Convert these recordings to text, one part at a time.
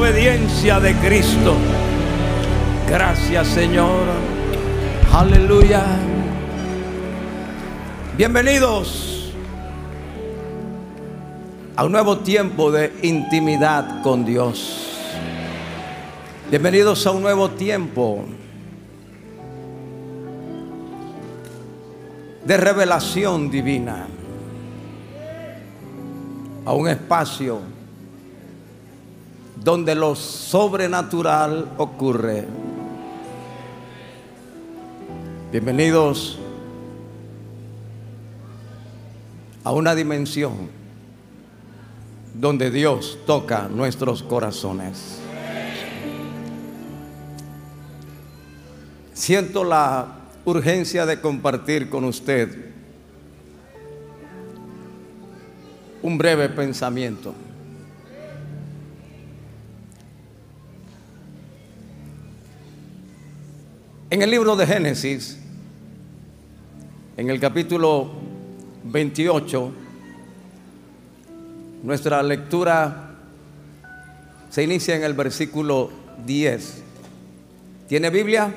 obediencia de Cristo. Gracias Señor. Aleluya. Bienvenidos a un nuevo tiempo de intimidad con Dios. Bienvenidos a un nuevo tiempo de revelación divina. A un espacio donde lo sobrenatural ocurre. Bienvenidos a una dimensión donde Dios toca nuestros corazones. Siento la urgencia de compartir con usted un breve pensamiento. En el libro de Génesis, en el capítulo 28, nuestra lectura se inicia en el versículo 10. ¿Tiene Biblia?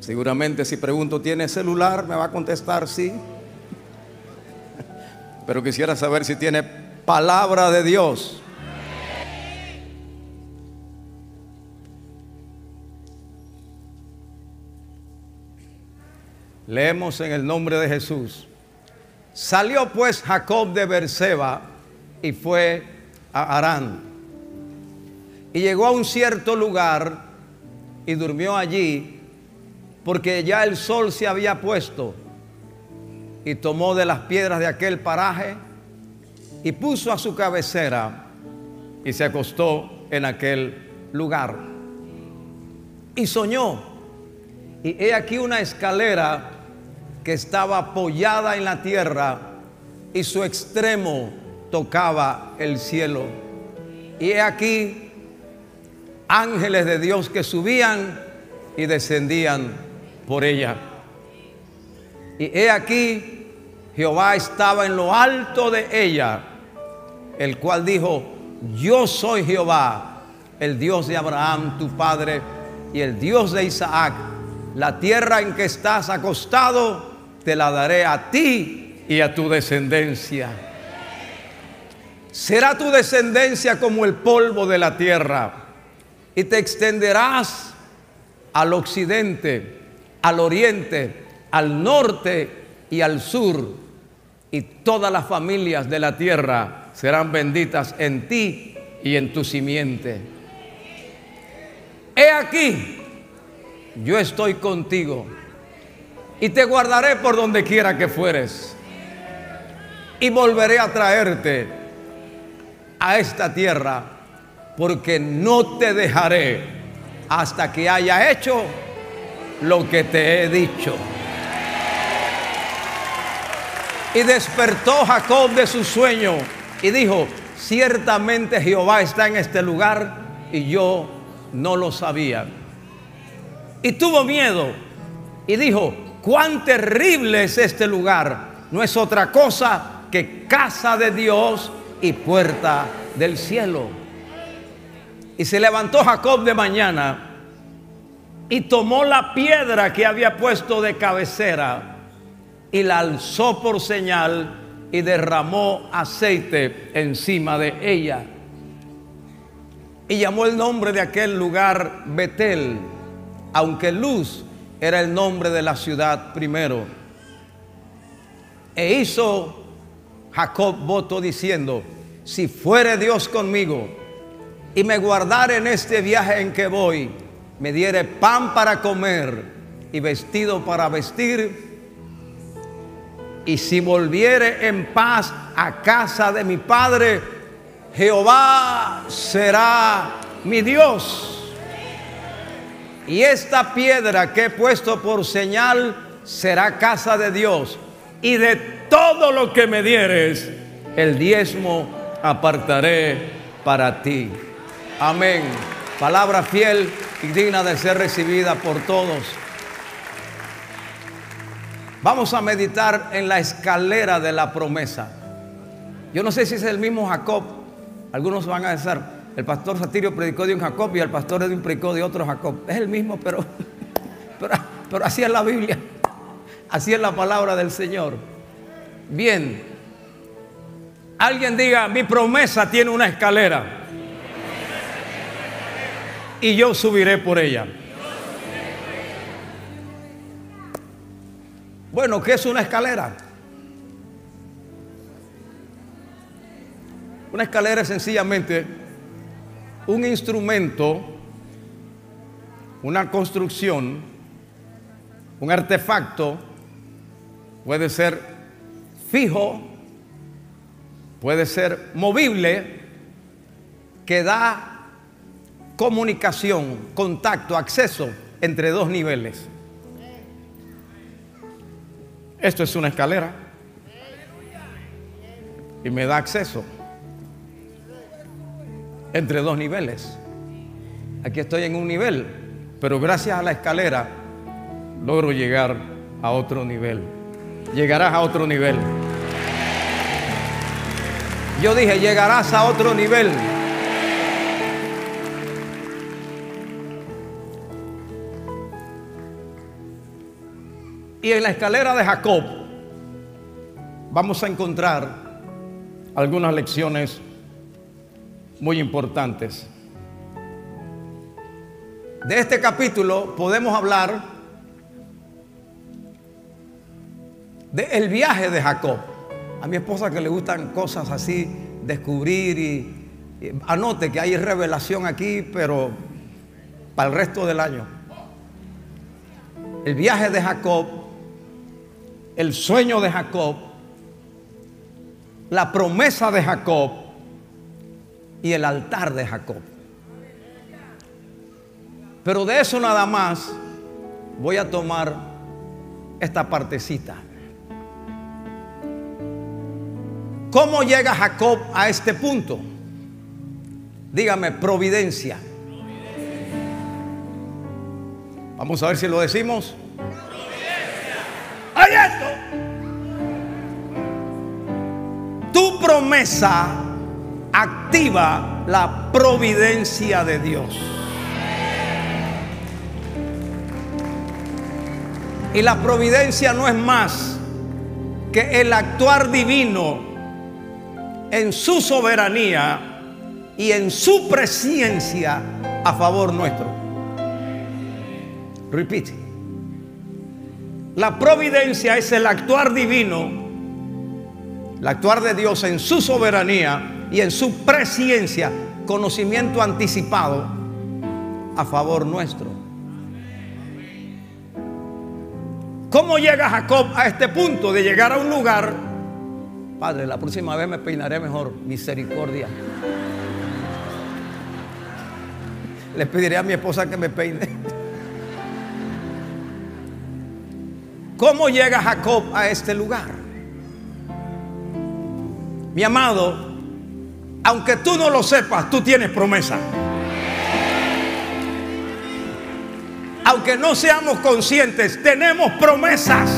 Seguramente si pregunto, ¿tiene celular? Me va a contestar sí. Pero quisiera saber si tiene palabra de Dios. Leemos en el nombre de Jesús. Salió pues Jacob de Berseba y fue a Arán. Y llegó a un cierto lugar y durmió allí porque ya el sol se había puesto. Y tomó de las piedras de aquel paraje y puso a su cabecera y se acostó en aquel lugar. Y soñó. Y he aquí una escalera que estaba apoyada en la tierra y su extremo tocaba el cielo. Y he aquí ángeles de Dios que subían y descendían por ella. Y he aquí Jehová estaba en lo alto de ella, el cual dijo, yo soy Jehová, el Dios de Abraham, tu padre, y el Dios de Isaac. La tierra en que estás acostado, te la daré a ti y a tu descendencia. Será tu descendencia como el polvo de la tierra y te extenderás al occidente, al oriente, al norte y al sur. Y todas las familias de la tierra serán benditas en ti y en tu simiente. He aquí, yo estoy contigo y te guardaré por donde quiera que fueres. Y volveré a traerte a esta tierra, porque no te dejaré hasta que haya hecho lo que te he dicho. Y despertó Jacob de su sueño y dijo, ciertamente Jehová está en este lugar y yo no lo sabía. Y tuvo miedo y dijo, cuán terrible es este lugar. No es otra cosa que casa de Dios y puerta del cielo. Y se levantó Jacob de mañana y tomó la piedra que había puesto de cabecera y la alzó por señal y derramó aceite encima de ella. Y llamó el nombre de aquel lugar Betel, aunque Luz era el nombre de la ciudad primero. E hizo Jacob voto diciendo, si fuere Dios conmigo y me guardare en este viaje en que voy, me diere pan para comer y vestido para vestir, y si volviere en paz a casa de mi padre, Jehová será mi Dios. Y esta piedra que he puesto por señal será casa de Dios. Y de todo lo que me dieres, el diezmo apartaré para ti. Amén. Palabra fiel y digna de ser recibida por todos. Vamos a meditar en la escalera de la promesa. Yo no sé si es el mismo Jacob Algunos van a decir, el pastor Satirio predicó de un Jacob y el pastor Edwin predicó de otro Jacob. Es el mismo, pero, pero, así es la Biblia. Así es la palabra del Señor. Bien. Alguien diga, mi promesa tiene una escalera. Y yo subiré por ella. Bueno, ¿qué es una escalera? Una escalera es sencillamente un instrumento, una construcción, un artefacto, puede ser fijo, puede ser movible, que da comunicación, contacto, acceso entre dos niveles. Esto es una escalera. Y me da acceso entre dos niveles. Aquí estoy en un nivel, pero gracias a la escalera logro llegar a otro nivel. Llegarás a otro nivel. Yo dije, llegarás a otro nivel. Y en la escalera de Jacob vamos a encontrar algunas lecciones muy importantes. De este capítulo podemos hablar del el viaje de Jacob. A mi esposa que le gustan cosas así, descubrir y, y anote que hay revelación aquí, pero para el resto del año. El viaje de Jacob el sueño de Jacob, la promesa de Jacob y el altar de Jacob. Pero de eso nada más voy a tomar esta partecita. ¿Cómo llega Jacob a este punto? Dígame, providencia. Vamos a ver si lo decimos. Esto. Tu promesa activa la providencia de Dios. Y la providencia no es más que el actuar divino en su soberanía y en su presencia a favor nuestro. Repite. La providencia es el actuar divino, el actuar de Dios en su soberanía y en su presencia, conocimiento anticipado a favor nuestro. ¿Cómo llega Jacob a este punto de llegar a un lugar? Padre, la próxima vez me peinaré mejor. Misericordia. Le pediré a mi esposa que me peine. ¿Cómo llega Jacob a este lugar? Mi amado, aunque tú no lo sepas, tú tienes promesa. Aunque no seamos conscientes, tenemos promesas.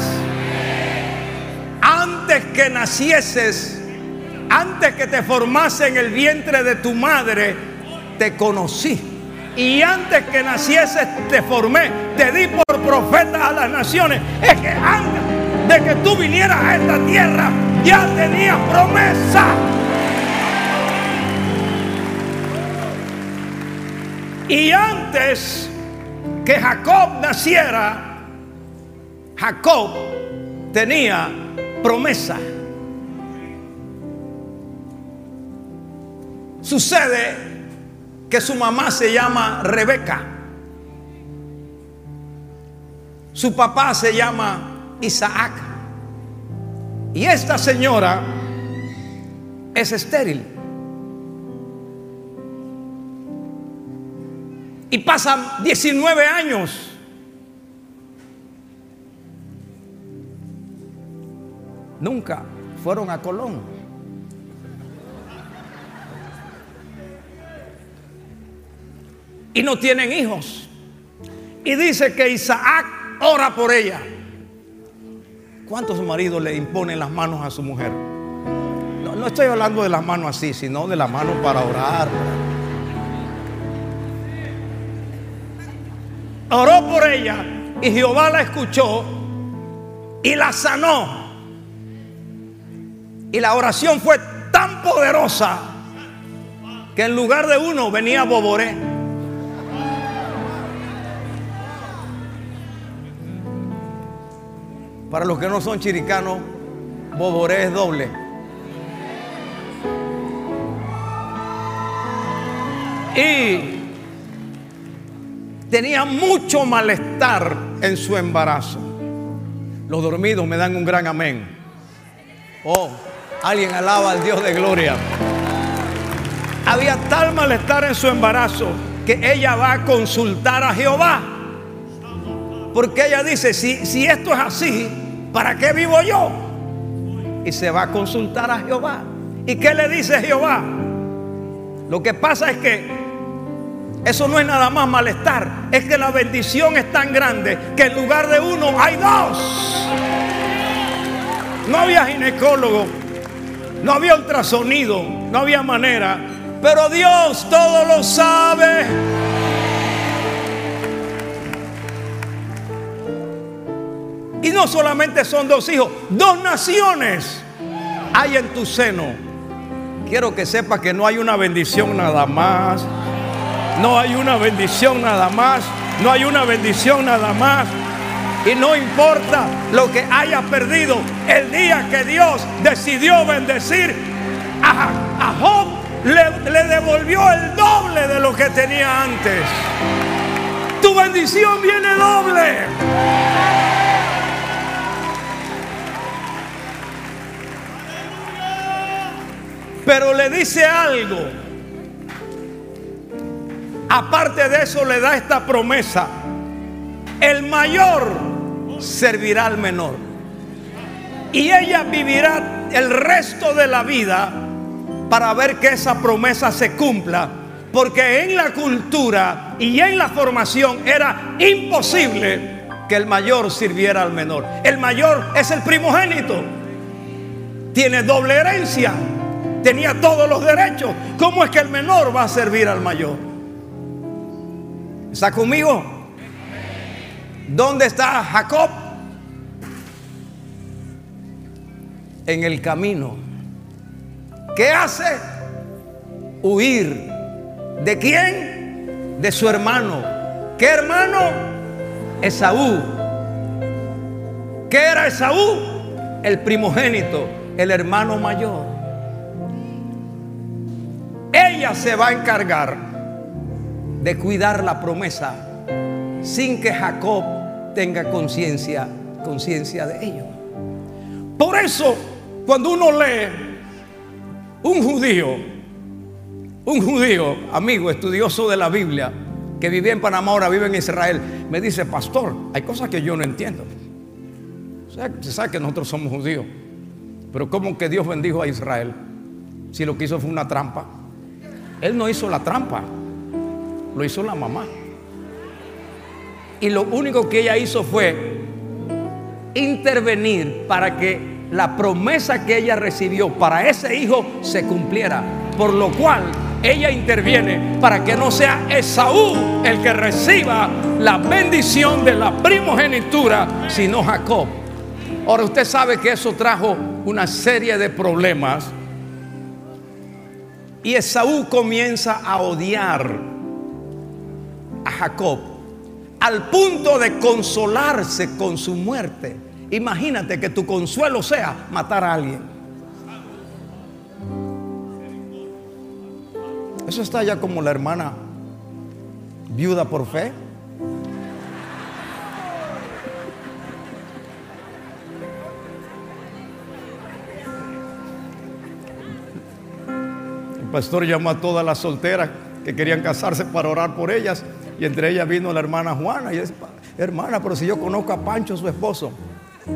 Antes que nacieses, antes que te formase en el vientre de tu madre, te conocí. Y antes que nacieses, te formé, te di por profeta a las naciones. Es que antes de que tú vinieras a esta tierra, ya tenías promesa. Y antes que Jacob naciera, Jacob tenía promesa. Sucede que su mamá se llama Rebeca. Su papá se llama Isaac. Y esta señora es estéril. Y pasan 19 años. Nunca fueron a Colón. Y no tienen hijos. Y dice que Isaac ora por ella. ¿Cuántos maridos le imponen las manos a su mujer? No, estoy hablando de las manos así, sino de la mano para orar. Oró por ella y Jehová la escuchó y la sanó. Y la oración fue tan poderosa que en lugar de uno venía Boboré. Para los que no son chiricanos, Boboré es doble. Y tenía mucho malestar en su embarazo. Los dormidos me dan un gran amén. Oh, alguien alaba al Dios de gloria. Había tal malestar en su embarazo que ella va a consultar a Jehová. Porque ella dice, si, si esto es así, ¿para qué vivo yo? Y se va a consultar a Jehová. ¿Y qué le dice Jehová? Lo que pasa es que eso no es nada más malestar, es que la bendición es tan grande que en lugar de uno hay dos. No había ginecólogo, no había ultrasonido, no había manera, pero Dios todo lo sabe. Y no solamente son dos hijos, dos naciones hay en tu seno. Quiero que sepa que no hay una bendición nada más. No hay una bendición nada más. No hay una bendición nada más. Y no importa lo que haya perdido, el día que Dios decidió bendecir a, Job, le, le devolvió el doble de lo que tenía antes. Tu bendición viene doble. Pero le dice algo. Aparte de eso le da esta promesa. El mayor servirá al menor. Y ella vivirá el resto de la vida para ver que esa promesa se cumpla. Porque en la cultura y en la formación era imposible que el mayor sirviera al menor. El mayor es el primogénito. Tiene doble herencia. Tenía todos los derechos. ¿Cómo es que el menor va a servir al mayor? ¿Está conmigo? ¿Dónde está Jacob? En el camino. ¿Qué hace? Huir. ¿De quién? De su hermano. ¿Qué hermano? Esaú. ¿Qué era Esaú? El primogénito, el hermano mayor. Ella se va a encargar de cuidar la promesa sin que Jacob tenga conciencia conciencia de ello. Por eso, cuando uno lee un judío, un judío, amigo, estudioso de la Biblia, que vivía en Panamá, ahora vive en Israel, me dice, pastor, hay cosas que yo no entiendo. se sabe que nosotros somos judíos, pero ¿cómo que Dios bendijo a Israel? Si lo que hizo fue una trampa. Él no hizo la trampa lo hizo la mamá. Y lo único que ella hizo fue intervenir para que la promesa que ella recibió para ese hijo se cumpliera. Por lo cual ella interviene para que no sea Esaú el que reciba la bendición de la primogenitura, sino Jacob. Ahora usted sabe que eso trajo una serie de problemas. Y Esaú comienza a odiar a Jacob al punto de consolarse con su muerte. Imagínate que tu consuelo sea matar a alguien. Eso está ya como la hermana viuda por fe. El pastor llamó a todas las solteras que querían casarse para orar por ellas y entre ellas vino la hermana Juana y dice, hermana, pero si yo conozco a Pancho, su esposo,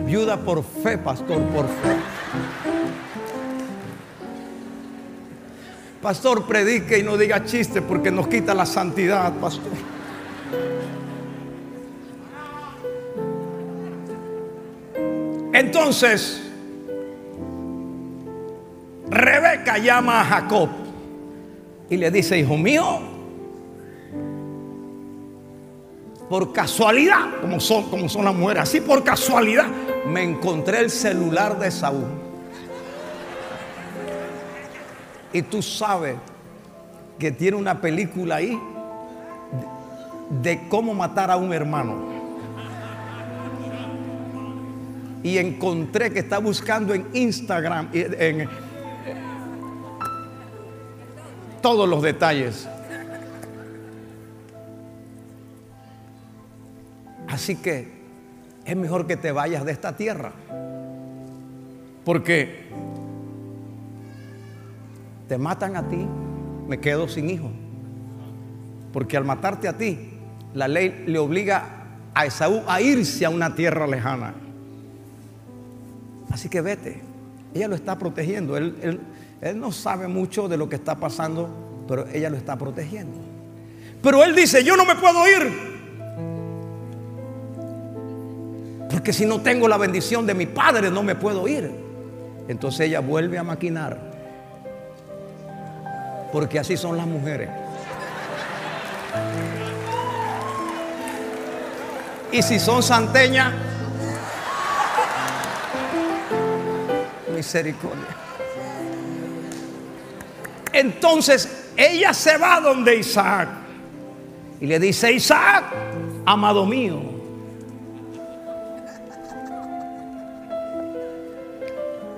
viuda por fe, pastor, por fe. Pastor, predique y no diga chiste porque nos quita la santidad, pastor. Entonces, Rebeca llama a Jacob y le dice, hijo mío, por casualidad, como son, como son las mujeres, así por casualidad, me encontré el celular de Saúl. Y tú sabes que tiene una película ahí de, cómo matar a un hermano y encontré que está buscando en Instagram, en, todos los detalles. Así que es mejor que te vayas de esta tierra. Porque te matan a ti, me quedo sin hijo. Porque al matarte a ti, la ley le obliga a Esaú a irse a una tierra lejana. Así que vete. Ella lo está protegiendo. Él, no sabe mucho de lo que está pasando, pero ella lo está protegiendo. Pero él dice, yo no me puedo ir. Porque si no tengo la bendición de mi padre, no me puedo ir. Entonces ella vuelve a maquinar. Porque así son las mujeres. Y si son santeñas, misericordia. Entonces ella se va donde Isaac y le dice, Isaac, amado mío,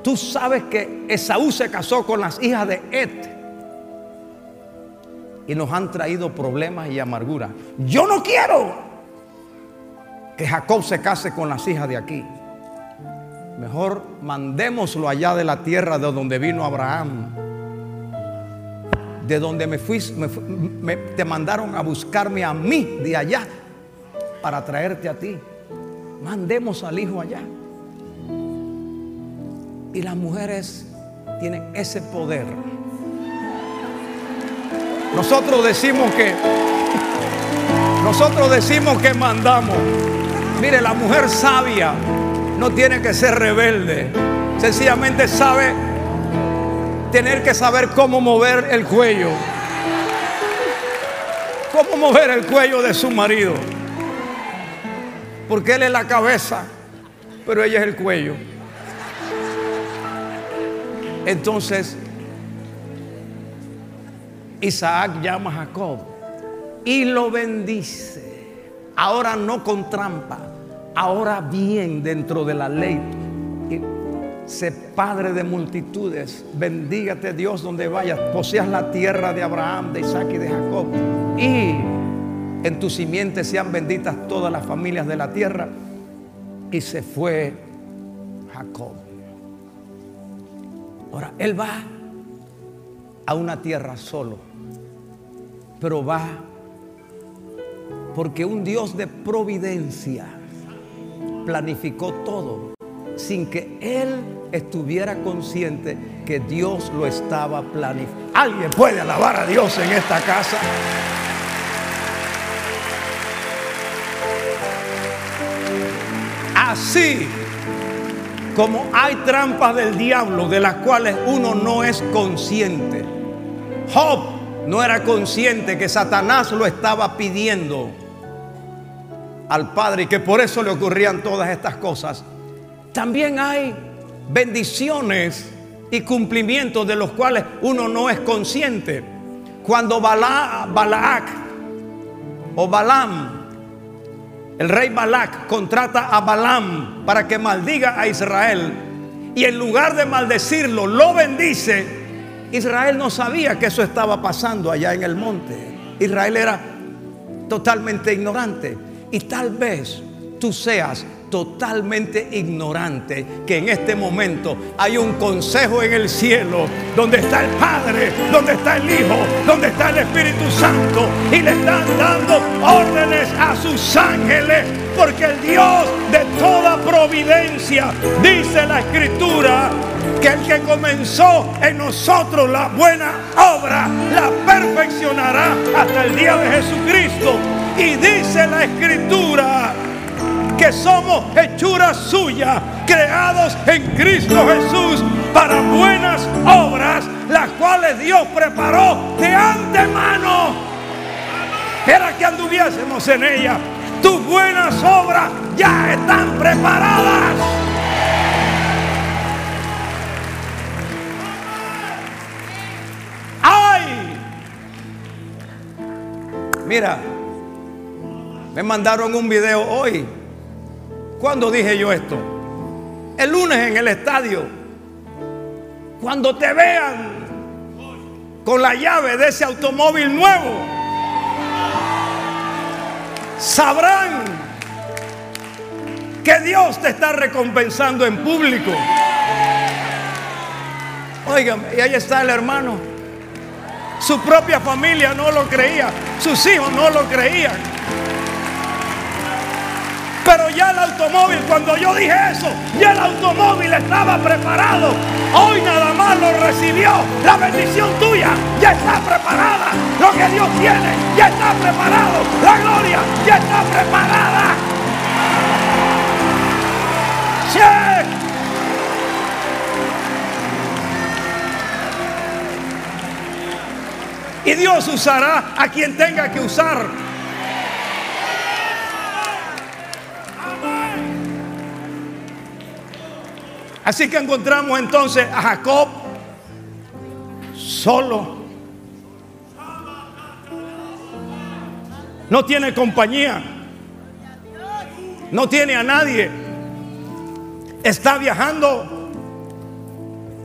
tú sabes que Esaú se casó con las hijas de Et y nos han traído problemas y amargura. Yo no quiero que Jacob se case con las hijas de aquí. Mejor mandémoslo allá de la tierra de donde vino Abraham. De donde me fui, te mandaron a buscarme a mí de allá para traerte a ti. Mandemos al hijo allá. Y las mujeres tienen ese poder. Nosotros decimos que nosotros decimos que mandamos. Mire, la mujer sabia no tiene que ser rebelde. Sencillamente sabe tener que saber cómo mover el cuello. Cómo mover el cuello de su marido. Porque él es la cabeza, pero ella es el cuello. Entonces, Isaac llama a Jacob y lo bendice. Ahora no con trampa, ahora bien dentro de la ley. sé padre de multitudes. Bendígate Dios donde vayas. Poseas la tierra de Abraham, de Isaac y de Jacob. Y en tu simiente sean benditas todas las familias de la tierra. Y se fue Jacob. Ahora, él va a una tierra solo. Pero va porque un Dios de providencia planificó todo sin que él estuviera consciente que Dios lo estaba planificando. ¿Alguien puede alabar a Dios en esta casa? Así como hay trampas del diablo de las cuales uno no es consciente. Job no era consciente que Satanás lo estaba pidiendo al Padre y que por eso le ocurrían todas estas cosas. También hay bendiciones y cumplimientos de los cuales uno no es consciente. Cuando Balaak o Balaam, el rey Balac contrata a Balaam para que maldiga a Israel y en lugar de maldecirlo, lo bendice, Israel no sabía que eso estaba pasando allá en el monte. Israel era totalmente ignorante. Y tal vez tú seas totalmente ignorante que en este momento hay un consejo en el cielo donde está el Padre, donde está el Hijo, donde está el Espíritu Santo y le están dando órdenes a sus ángeles porque el Dios de toda providencia dice la escritura que el que comenzó en nosotros la buena obra la perfeccionará hasta el día de Jesucristo. Y dice la escritura que somos hechuras suyas, creados en Cristo Jesús para buenas obras, las cuales Dios preparó de antemano. Era que anduviésemos en ella. Tus buenas obras ya están preparadas. ¡Ay! Mira, me mandaron un video hoy. ¿Cuándo dije yo esto? El lunes en el estadio. Cuando te vean con la llave de ese automóvil nuevo, sabrán que Dios te está recompensando en público. Oigan, y ahí está el hermano. Su propia familia no lo creía, sus hijos no lo creían. Pero ya el automóvil, cuando yo dije eso, ya el automóvil estaba preparado. Hoy nada más lo recibió. La bendición tuya ya está preparada. Lo que Dios tiene ya está preparado. La gloria ya está preparada. Y Dios usará a quien tenga que usar. Así que encontramos entonces a Jacob solo. No tiene compañía. No tiene a nadie. Está viajando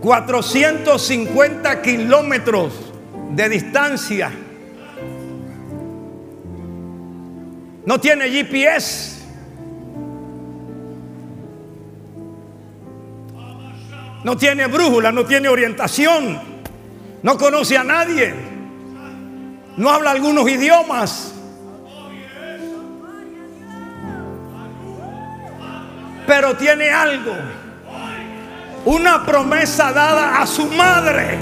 450 kilómetros de distancia. No tiene GPS. No tiene brújula, no tiene orientación. No conoce a nadie. No habla algunos idiomas. Pero tiene algo. Una promesa dada a su madre.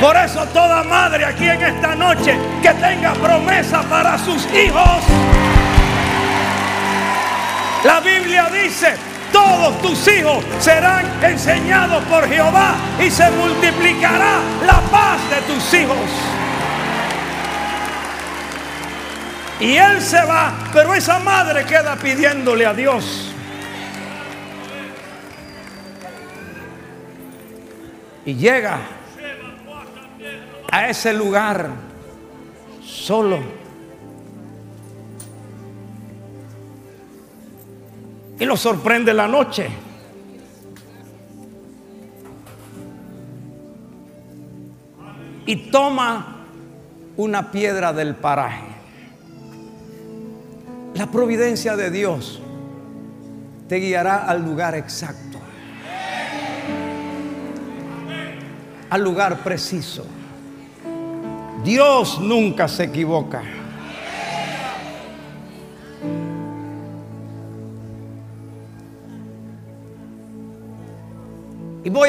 Por eso toda madre aquí en esta noche que tenga promesa para sus hijos. La Biblia dice, todos tus hijos serán enseñados por Jehová y se multiplicará la paz de tus hijos. Y él se va, pero esa madre queda pidiéndole a Dios. Y llega a ese lugar solo. Y lo sorprende la noche. Y toma una piedra del paraje. La providencia de Dios te guiará al lugar exacto. Al lugar preciso. Dios nunca se equivoca.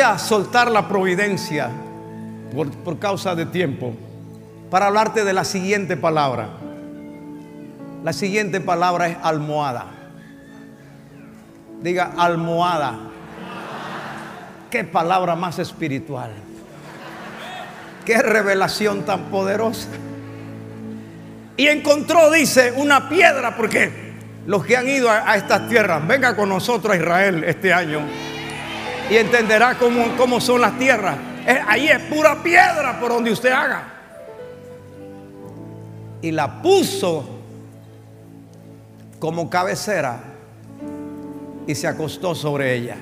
A soltar la providencia por, por, causa de tiempo para hablarte de la siguiente palabra. La siguiente palabra es almohada. Diga almohada. Qué palabra más espiritual. Qué revelación tan poderosa. Y encontró, dice, una piedra, porque los que han ido a, a estas tierras, venga con nosotros a Israel este año y entenderá cómo, cómo son las tierras. ahí es pura piedra por donde usted haga. Y la puso como cabecera y se acostó sobre ella.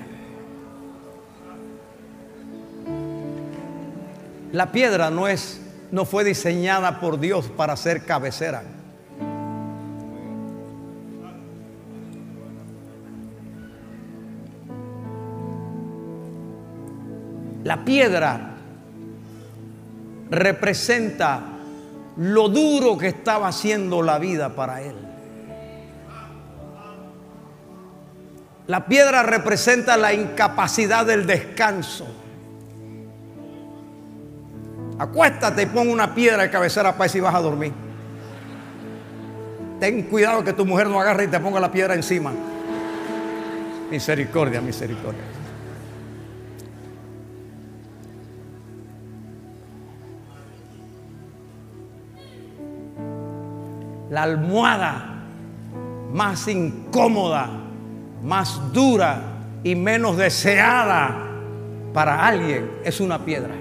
La piedra no es no fue diseñada por Dios para ser cabecera. La piedra representa lo duro que estaba haciendo la vida para él. La piedra representa la incapacidad del descanso. Acuéstate y pon una piedra de cabecera para si vas a dormir. Ten cuidado que tu mujer no agarre y te ponga la piedra encima. Misericordia, misericordia. La almohada más incómoda, más dura y menos deseada para alguien es una piedra.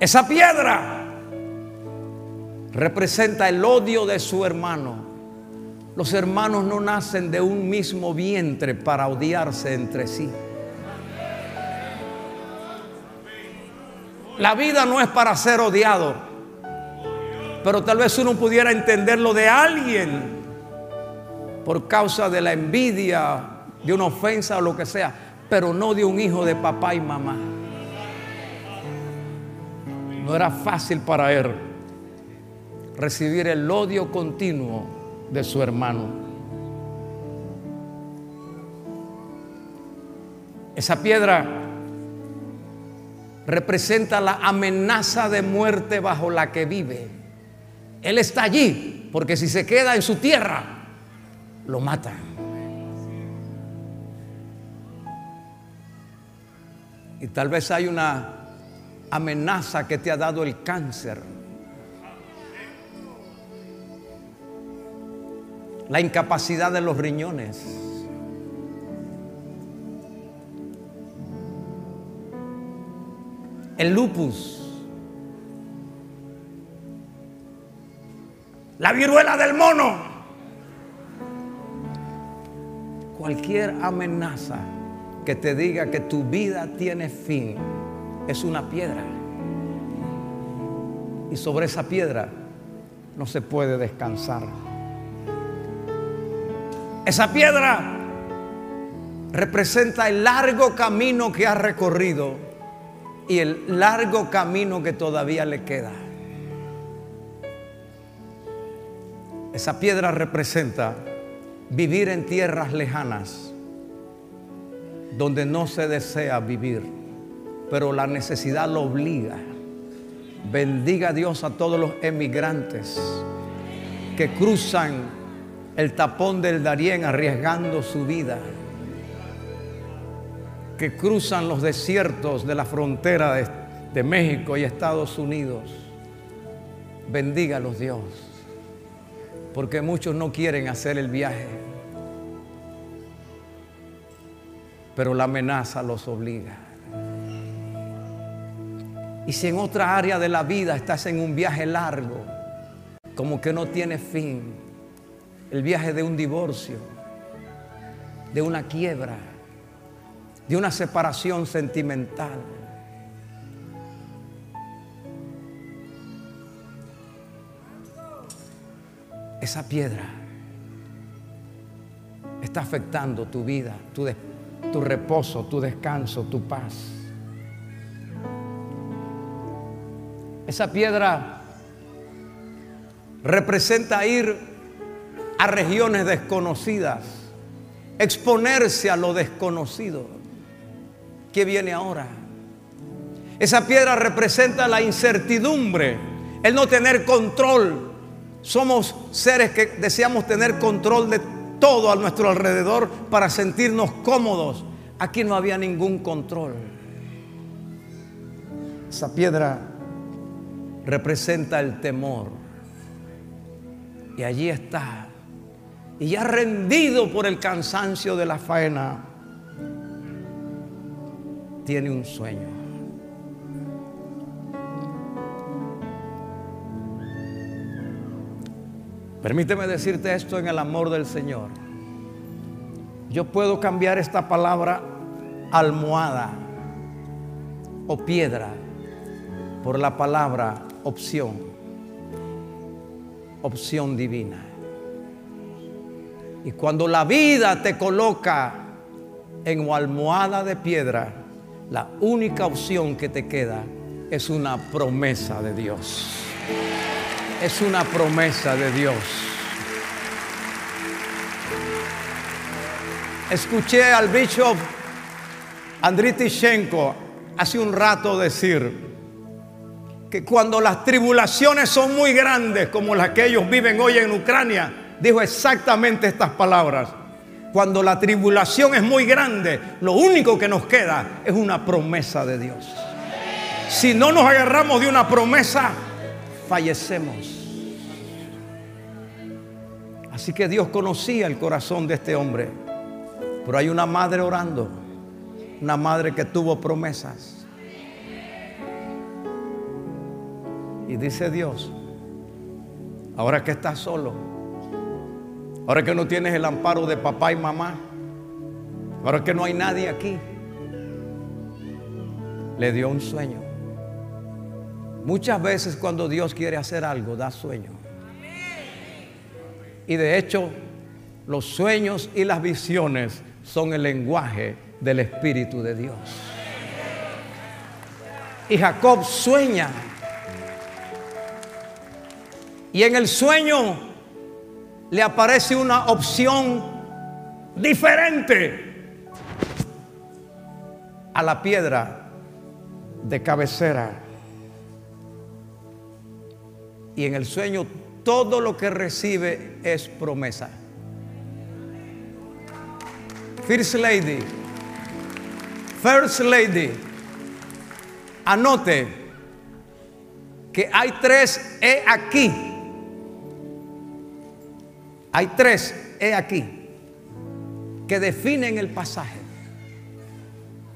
Esa piedra representa el odio de su hermano. Los hermanos no nacen de un mismo vientre para odiarse entre sí. La vida no es para ser odiado, pero tal vez uno pudiera entenderlo de alguien por causa de la envidia, de una ofensa o lo que sea, pero no de un hijo de papá y mamá. No era fácil para él recibir el odio continuo de su hermano. Esa piedra representa la amenaza de muerte bajo la que vive. Él está allí porque si se queda en su tierra, lo matan. Y tal vez hay una amenaza que te ha dado el cáncer. La incapacidad de los riñones. El lupus. La viruela del mono. Cualquier amenaza que te diga que tu vida tiene fin es una piedra. Y sobre esa piedra no se puede descansar. Esa piedra representa el largo camino que ha recorrido y el largo camino que todavía le queda. Esa piedra representa vivir en tierras lejanas donde no se desea vivir pero la necesidad lo obliga. Bendiga Dios a todos los emigrantes que cruzan el tapón del Darién arriesgando su vida, que cruzan los desiertos de la frontera de, México y Estados Unidos. Bendígalos Dios, porque muchos no quieren hacer el viaje, pero la amenaza los obliga. Y si en otra área de la vida estás en un viaje largo, como que no tiene fin, el viaje de un divorcio, de una quiebra, de una separación sentimental. Esa piedra está afectando tu vida, tu, reposo, tu descanso, tu paz. Esa piedra representa ir a regiones desconocidas, exponerse a lo desconocido. ¿Qué viene ahora? Esa piedra representa la incertidumbre, el no tener control. Somos seres que deseamos tener control de todo a nuestro alrededor para sentirnos cómodos. Aquí no había ningún control. Esa piedra representa el temor. Y allí está. Y ya rendido por el cansancio de la faena, tiene un sueño. Permíteme decirte esto en el amor del Señor. Yo puedo cambiar esta palabra almohada o piedra por la palabra opción, opción divina. Y cuando la vida te coloca en almohada de piedra, la única opción que te queda es una promesa de Dios. Es una promesa de Dios. Escuché al bishop Andriy Tishenko hace un rato decir, que cuando las tribulaciones son muy grandes, como las que ellos viven hoy en Ucrania, dijo exactamente estas palabras. Cuando la tribulación es muy grande, lo único que nos queda es una promesa de Dios. Si no nos agarramos de una promesa, fallecemos. Así que Dios conocía el corazón de este hombre. Pero hay una madre orando, una madre que tuvo promesas. Y dice Dios, ahora que estás solo, ahora que no tienes el amparo de papá y mamá, ahora que no hay nadie aquí, le dio un sueño. Muchas veces cuando Dios quiere hacer algo, da sueño. Y de hecho, los sueños y las visiones son el lenguaje del Espíritu de Dios. Y Jacob sueña. Y en el sueño le aparece una opción diferente a la piedra de cabecera y en el sueño todo lo que recibe es promesa. First Lady, First Lady, anote que hay tres he aquí. Hay tres he aquí que definen el pasaje.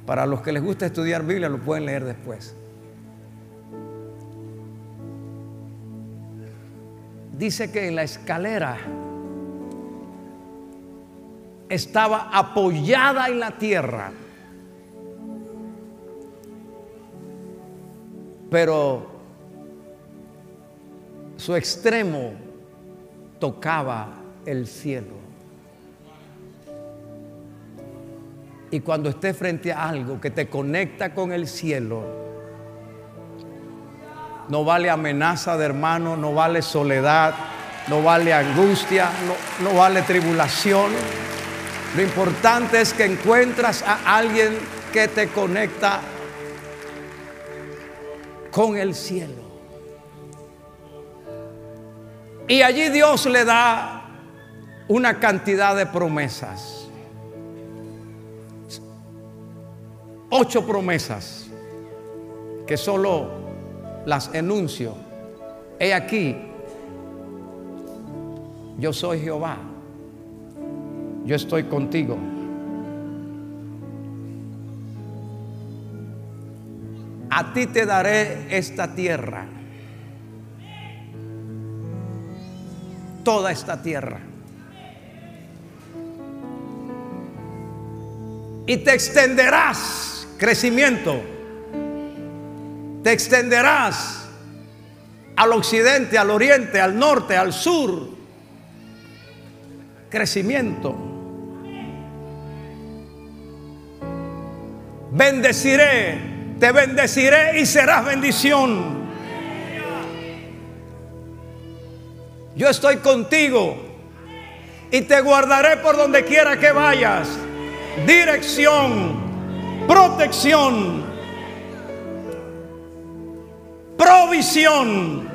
Para los que les gusta estudiar Biblia lo pueden leer después. dice que la escalera estaba apoyada en la tierra, pero su extremo tocaba el cielo. Y cuando esté frente a algo que te conecta con el cielo, no vale amenaza de hermano, no vale soledad, no vale angustia, no, no vale tribulación. Lo importante es que encuentras a alguien que te conecta con el cielo. Y allí Dios le da una cantidad de promesas. Ocho promesas que solo las enuncio. He aquí, yo soy Jehová, yo estoy contigo. A ti te daré esta tierra, toda esta tierra. Y te extenderás crecimiento te extenderás al occidente, al oriente, al norte, al sur. Crecimiento. Bendeciré, te bendeciré y serás bendición. Yo estoy contigo y te guardaré por donde quiera que vayas. Dirección, protección provisión.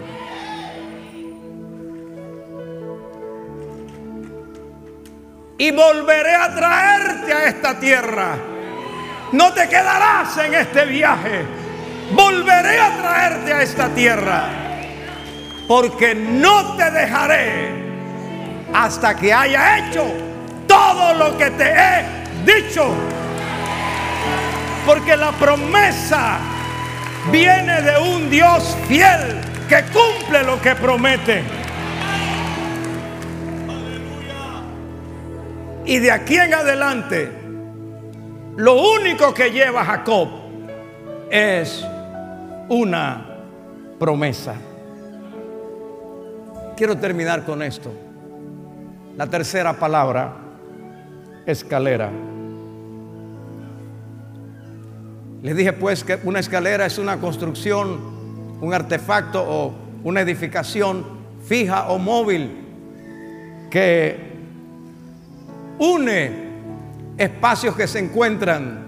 Y volveré a traerte a esta tierra. No te quedarás en este viaje. Volveré a traerte a esta tierra. Porque no te dejaré hasta que haya hecho todo lo que te he dicho. Porque la promesa viene de un Dios fiel que cumple lo que promete. Y de aquí en adelante, lo único que lleva Jacob es una promesa. Quiero terminar con esto. La tercera palabra, escalera. Les dije pues que una escalera es una construcción, un artefacto o una edificación fija o móvil que une espacios que se encuentran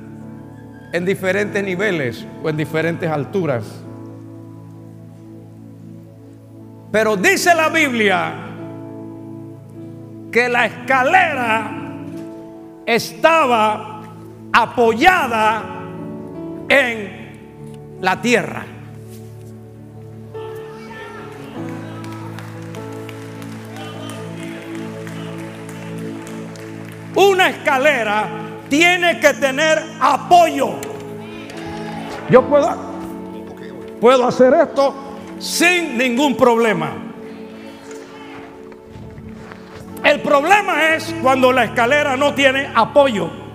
en diferentes niveles o en diferentes alturas. Pero dice la Biblia que la escalera estaba apoyada en la tierra. Una escalera tiene que tener apoyo. Yo puedo, puedo hacer esto sin ningún problema. El problema es cuando la escalera no tiene apoyo.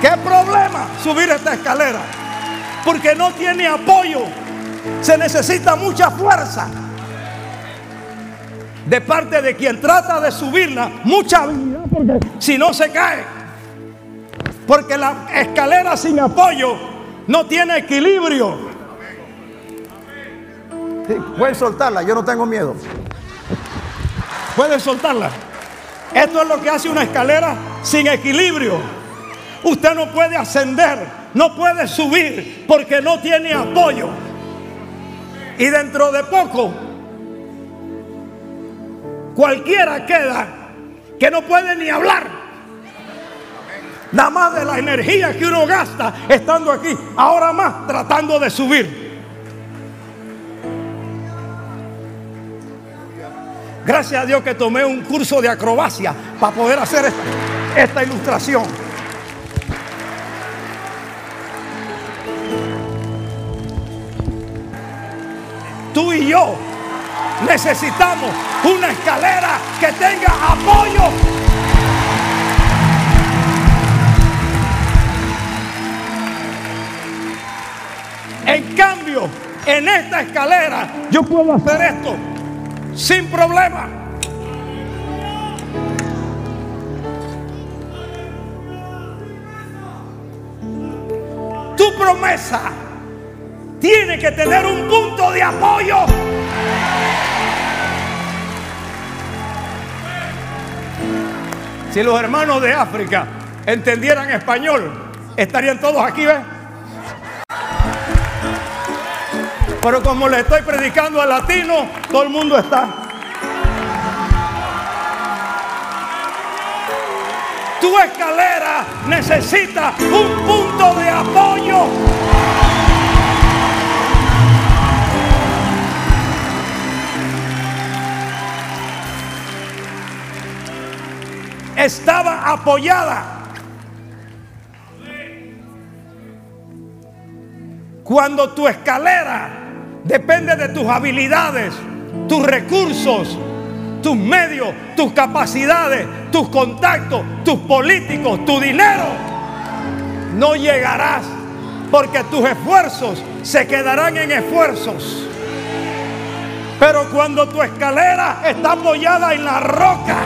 ¿Qué problema subir esta escalera? Porque no tiene apoyo. Se necesita mucha fuerza de parte de quien trata de subirla, mucha habilidad, porque si no se cae. Porque la escalera sin apoyo no tiene equilibrio. pueden soltarla, yo no tengo miedo. Pueden soltarla. Esto es lo que hace una escalera sin equilibrio. Usted no puede ascender, no puede subir porque no tiene apoyo. Y dentro de poco, cualquiera queda que no puede ni hablar. Nada más de la energía que uno gasta estando aquí, ahora más tratando de subir. Gracias a Dios que tomé un curso de acrobacia para poder hacer esta, esta ilustración. Tú y yo necesitamos una escalera que tenga apoyo. En cambio, en esta escalera yo puedo hacer esto sin problema. Tu promesa tiene que tener un punto de apoyo. Si los hermanos de África entendieran español, estarían todos aquí, ¿ves? Pero como le estoy predicando al latino, todo el mundo está. Tu escalera necesita un punto de apoyo. Estaba apoyada. Cuando tu escalera depende de tus habilidades, tus recursos, tus medios, tus capacidades, tus contactos, tus políticos, tu dinero, no llegarás porque tus esfuerzos se quedarán en esfuerzos. Pero cuando tu escalera está apoyada en la roca,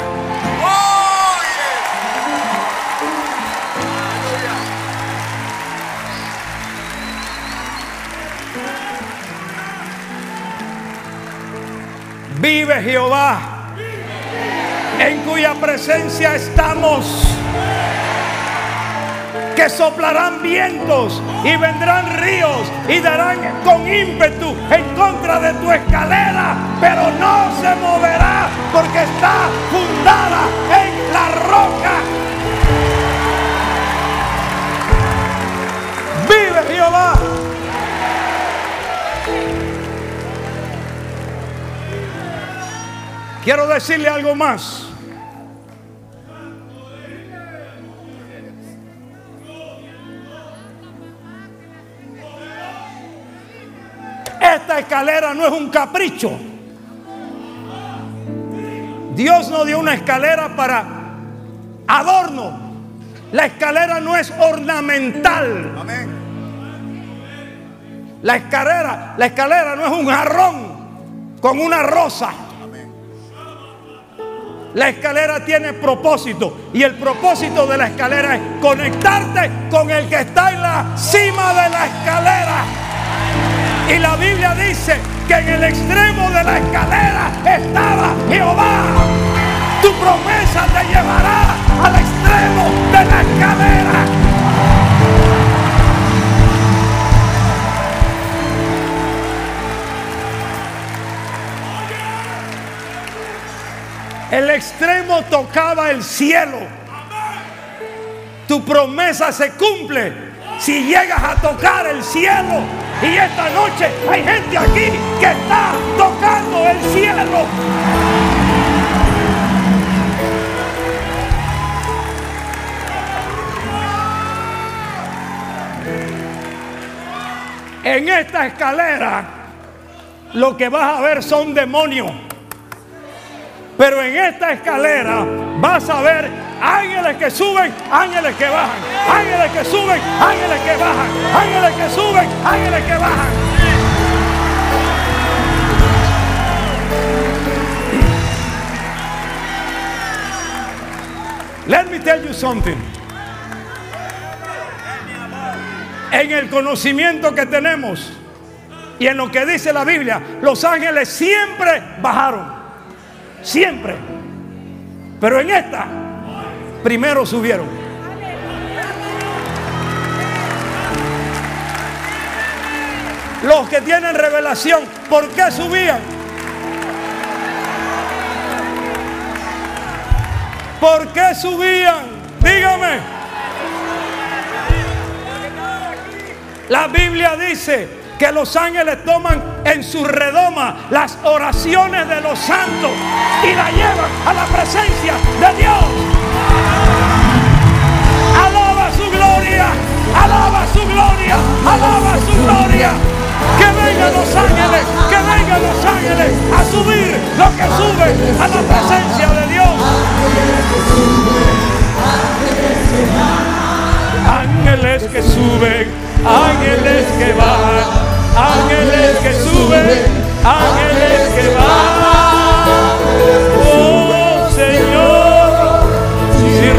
Vive Jehová, en cuya presencia estamos. Que soplarán vientos y vendrán ríos y darán con ímpetu en contra de tu escalera, pero no se moverá porque está fundada en la roca. Quiero decirle algo más. Esta escalera no es un capricho. Dios no dio una escalera para adorno. La escalera no es ornamental. La escalera, la escalera no es un jarrón con una rosa. La escalera tiene propósito y el propósito de la escalera es conectarte con el que está en la cima de la escalera. Y la Biblia dice que en el extremo de la escalera estaba Jehová. Tu promesa te llevará al extremo de la escalera. El extremo tocaba el cielo. Tu promesa se cumple si llegas a tocar el cielo. Y esta noche hay gente aquí que está tocando el cielo. En esta escalera lo que vas a ver son demonios. Pero en esta escalera vas a ver ángeles que suben, ángeles que bajan, ángeles que suben, ángeles que bajan, ángeles que suben, ángeles que bajan. Let me tell you something. En el conocimiento que tenemos y en lo que dice la Biblia, los ángeles siempre bajaron. Siempre. Pero en esta, primero subieron. Los que tienen revelación, ¿por qué subían? ¿Por qué subían? Dígame. La Biblia dice que los ángeles toman en su redoma las oraciones de los santos y la llevan a la presencia de Dios. Alaba su gloria, alaba su gloria, alaba su gloria. Que vengan los ángeles, que vengan los ángeles a subir lo que sube a la presencia de Dios. Ángeles que suben, ángeles que bajan ángeles que suben, ángeles que van. Oh Señor, si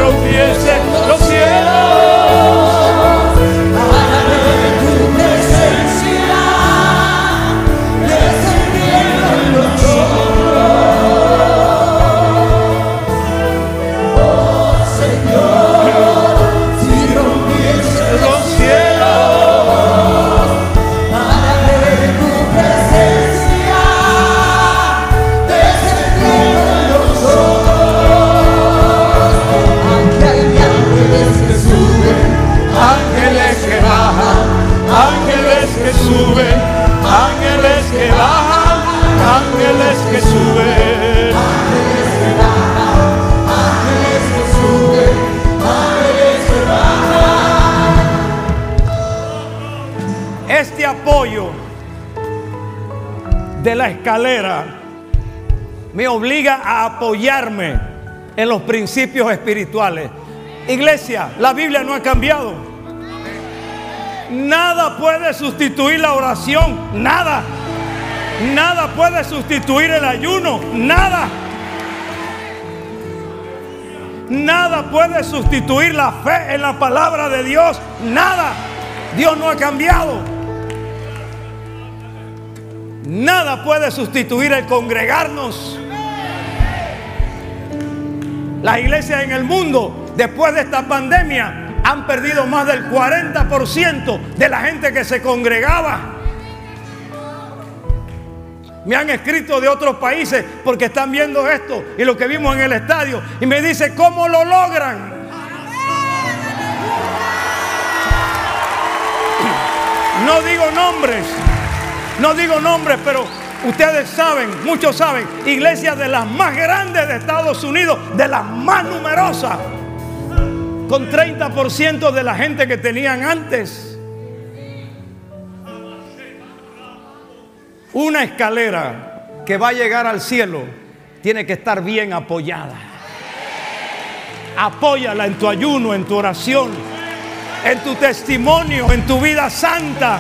a apoyarme en los principios espirituales. Iglesia, la Biblia no ha cambiado. Nada puede sustituir la oración, nada. Nada puede sustituir el ayuno, nada. Nada puede sustituir la fe en la palabra de Dios, nada. Dios no ha cambiado. Nada puede sustituir el congregarnos. Las iglesias en el mundo, después de esta pandemia, han perdido más del 40% de la gente que se congregaba. Me han escrito de otros países porque están viendo esto y lo que vimos en el estadio. Y me dice, ¿cómo lo logran? No digo nombres. No digo nombres, pero ustedes saben, muchos saben, iglesias de las más grandes de Estados Unidos, de las más numerosas, con 30% de la gente que tenían antes. Una escalera que va a llegar al cielo tiene que estar bien apoyada. Apóyala en tu ayuno, en tu oración, en tu testimonio, en tu vida santa.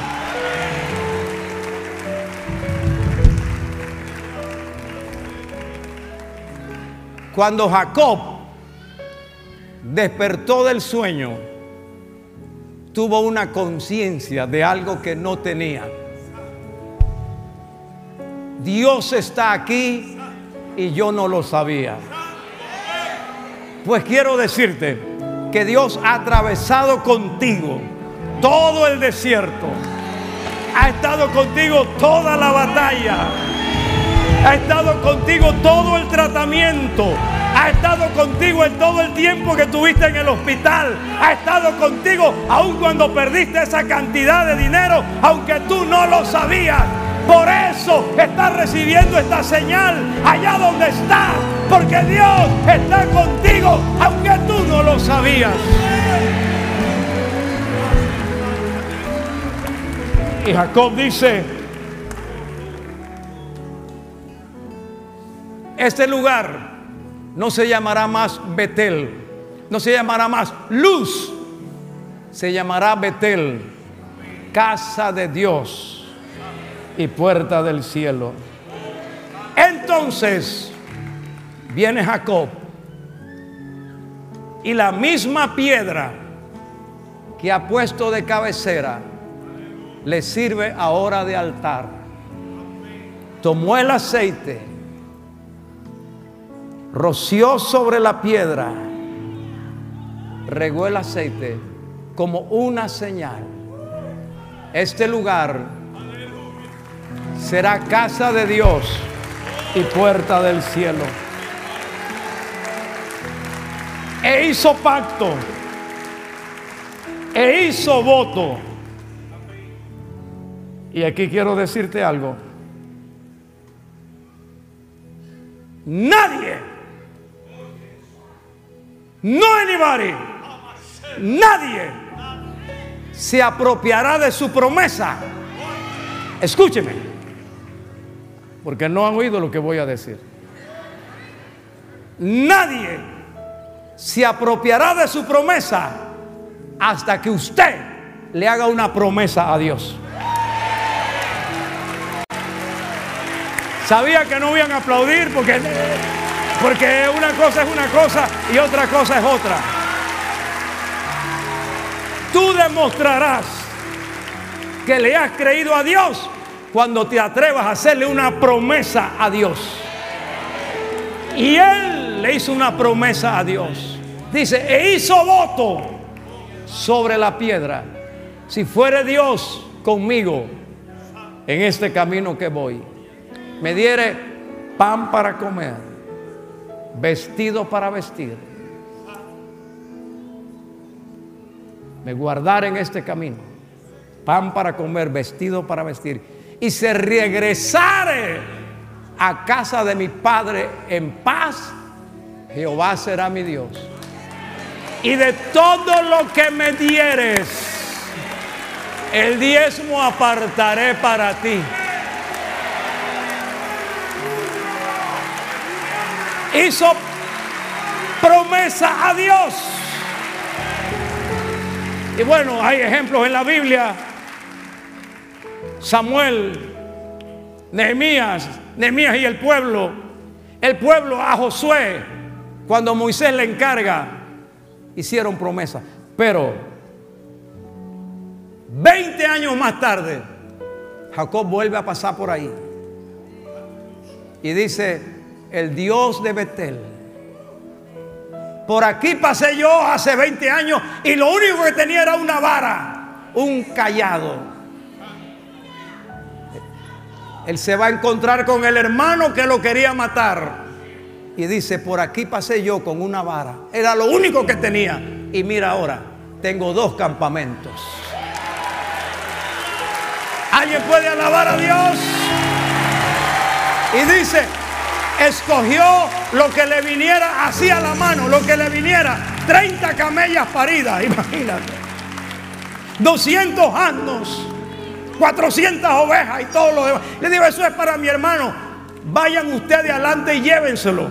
Cuando Jacob despertó del sueño, tuvo una conciencia de algo que no tenía. Dios está aquí y yo no lo sabía. Pues quiero decirte que Dios ha atravesado contigo todo el desierto. Ha estado contigo toda la batalla ha estado contigo todo el tratamiento, ha estado contigo en todo el tiempo que tuviste en el hospital, ha estado contigo aun cuando perdiste esa cantidad de dinero, aunque tú no lo sabías. Por eso estás recibiendo esta señal allá donde estás, porque Dios está contigo, aunque tú no lo sabías. Y Jacob dice, este lugar no se llamará más Betel, no se llamará más luz, se llamará Betel, casa de Dios y puerta del cielo. Entonces viene Jacob y la misma piedra que ha puesto de cabecera, le sirve ahora de altar. Tomó el aceite, roció sobre la piedra, regó el aceite como una señal. Este lugar será casa de Dios y puerta del cielo. E hizo pacto, e hizo voto y aquí quiero decirte algo. Nadie, no anybody, nadie se apropiará de su promesa. Escúcheme, porque no han oído lo que voy a decir. Nadie se apropiará de su promesa hasta que usted le haga una promesa a Dios. Sabía que no iban a aplaudir porque, porque una cosa es una cosa y otra cosa es otra. Tú demostrarás que le has creído a Dios cuando te atrevas a hacerle una promesa a Dios. Y él le hizo una promesa a Dios. Dice, e hizo voto sobre la piedra. Si fuere Dios conmigo en este camino que voy me diere pan para comer, vestido para vestir, me guardar en este camino, pan para comer, vestido para vestir, y se regresare a casa de mi padre en paz, Jehová será mi Dios. Y de todo lo que me dieres, el diezmo apartaré para ti. Hizo promesa a Dios. Y bueno, hay ejemplos en la Biblia. Samuel, Nehemías, Nehemías y el pueblo. El pueblo a Josué, cuando Moisés le encarga, hicieron promesa. Pero 20 años más tarde, Jacob vuelve a pasar por ahí. Y dice, el Dios de Betel. Por aquí pasé yo hace 20 años y lo único que tenía era una vara, un callado. Él se va a encontrar con el hermano que lo quería matar. Y dice, por aquí pasé yo con una vara. Era lo único que tenía. Y mira ahora, tengo dos campamentos. ¿Alguien puede alabar a Dios? Y dice, escogió lo que le viniera así a la mano, lo que le viniera, 30 camellas paridas, imagínate, 200 asnos, 400 ovejas y todo lo demás. Le digo, eso es para mi hermano, vayan ustedes adelante y llévenselo,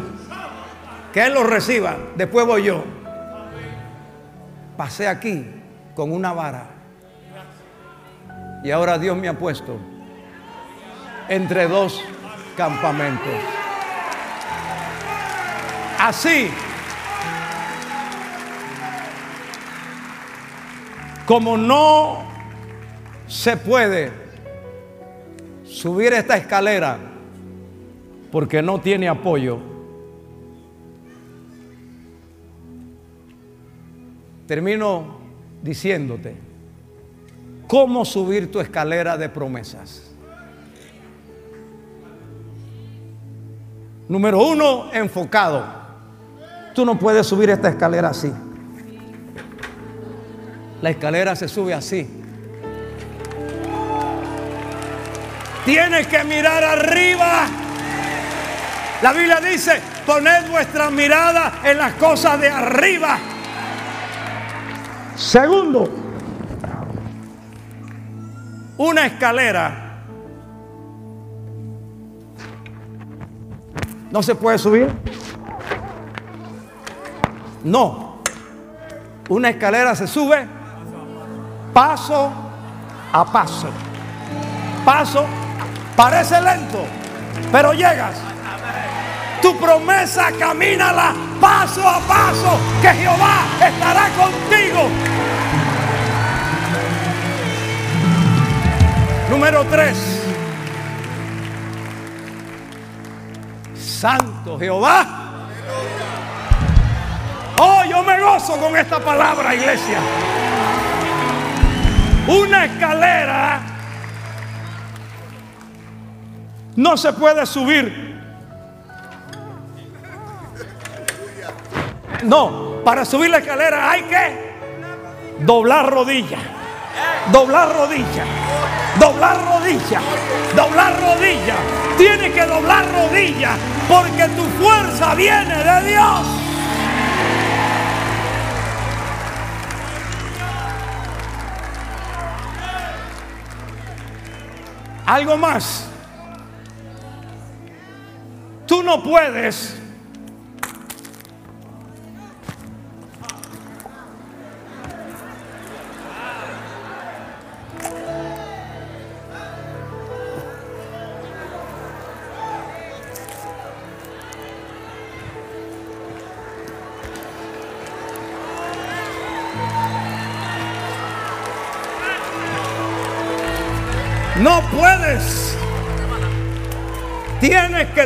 que él lo reciba, después voy yo. Pasé aquí con una vara y ahora Dios me ha puesto entre dos campamentos. Así como no se puede subir esta escalera porque no tiene apoyo, termino diciéndote cómo subir tu escalera de promesas. Número uno, enfocado. Tú no puedes subir esta escalera así. La escalera se sube así. Tienes que mirar arriba. La Biblia dice, poned vuestra mirada en las cosas de arriba. Segundo, una escalera no se puede subir. No, una escalera se sube paso a paso. Paso, parece lento, pero llegas. Tu promesa camínala paso a paso, que Jehová estará contigo. Número tres. Santo Jehová. Oh, yo me gozo con esta palabra, iglesia. Una escalera no se puede subir. No, para subir la escalera hay que doblar rodilla, doblar rodilla, doblar rodilla, doblar rodilla. Tiene que doblar rodilla porque tu fuerza viene de Dios. Algo más. Tú no puedes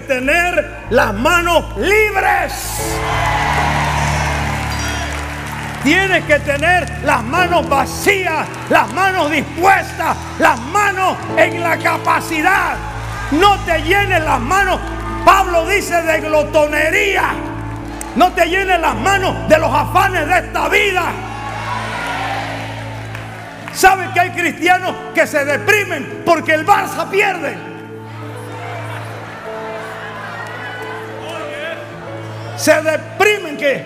tener las manos libres. Tienes que tener las manos vacías, las manos dispuestas, las manos en la capacidad. No te llenes las manos. Pablo dice de glotonería. No te llenes las manos de los afanes de esta vida. ¿Saben que hay cristianos que se deprimen porque el Barça pierde? Se deprimen que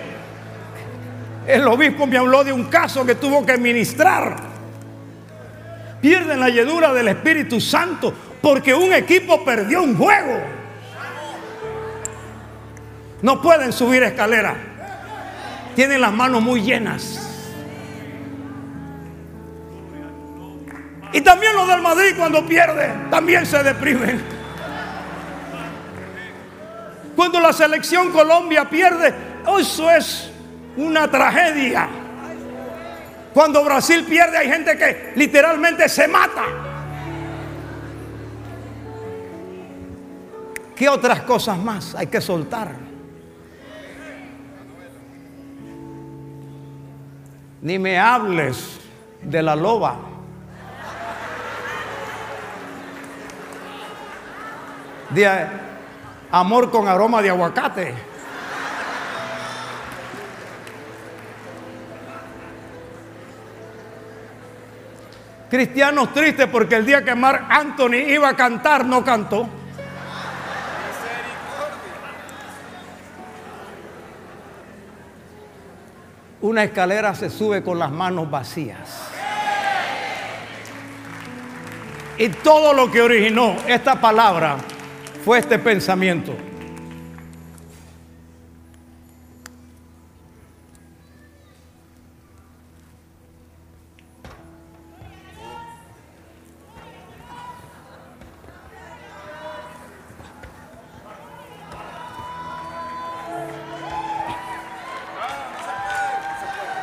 el obispo me habló de un caso que tuvo que ministrar. Pierden la llenura del Espíritu Santo porque un equipo perdió un juego. No pueden subir escalera. Tienen las manos muy llenas. Y también los del Madrid cuando pierde, también se deprimen. Cuando la selección Colombia pierde, eso es una tragedia. Cuando Brasil pierde hay gente que literalmente se mata. ¿Qué otras cosas más hay que soltar? Ni me hables de la loba. de amor con aroma de aguacate. Cristianos tristes porque el día que Mark Anthony iba a cantar no cantó. Una escalera se sube con las manos vacías. Y todo lo que originó esta palabra fue este pensamiento.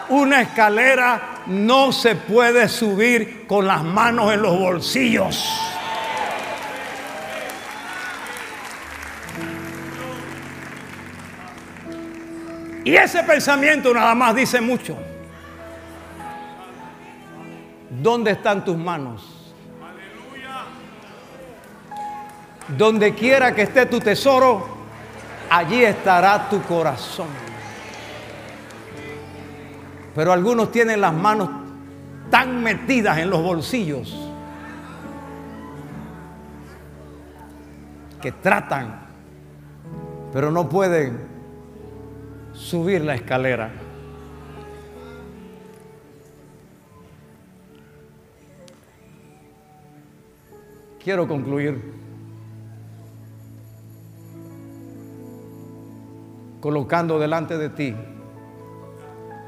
Una escalera no se puede subir con las manos en los bolsillos. Y ese pensamiento nada más dice mucho. ¿Dónde están tus manos? Donde quiera que esté tu tesoro, allí estará tu corazón. Pero algunos tienen las manos tan metidas en los bolsillos que tratan, pero no pueden subir la escalera. Quiero concluir colocando delante de ti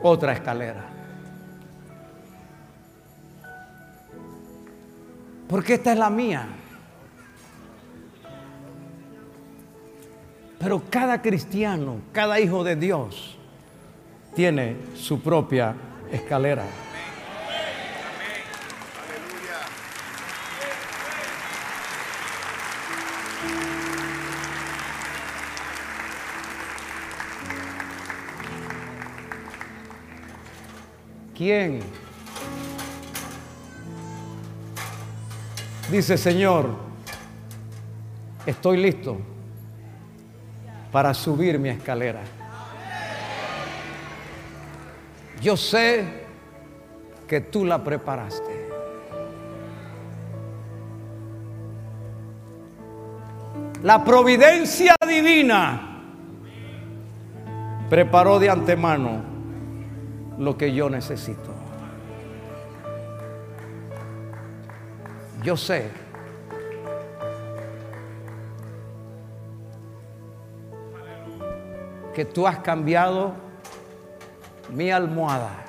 otra escalera. Porque esta es la mía. Pero cada cristiano, cada hijo de Dios, tiene su propia escalera. ¿Quién? Dice, Señor, estoy listo para subir mi escalera. Yo sé que tú la preparaste. La providencia divina preparó de antemano lo que yo necesito. Yo sé que tú has cambiado mi almohada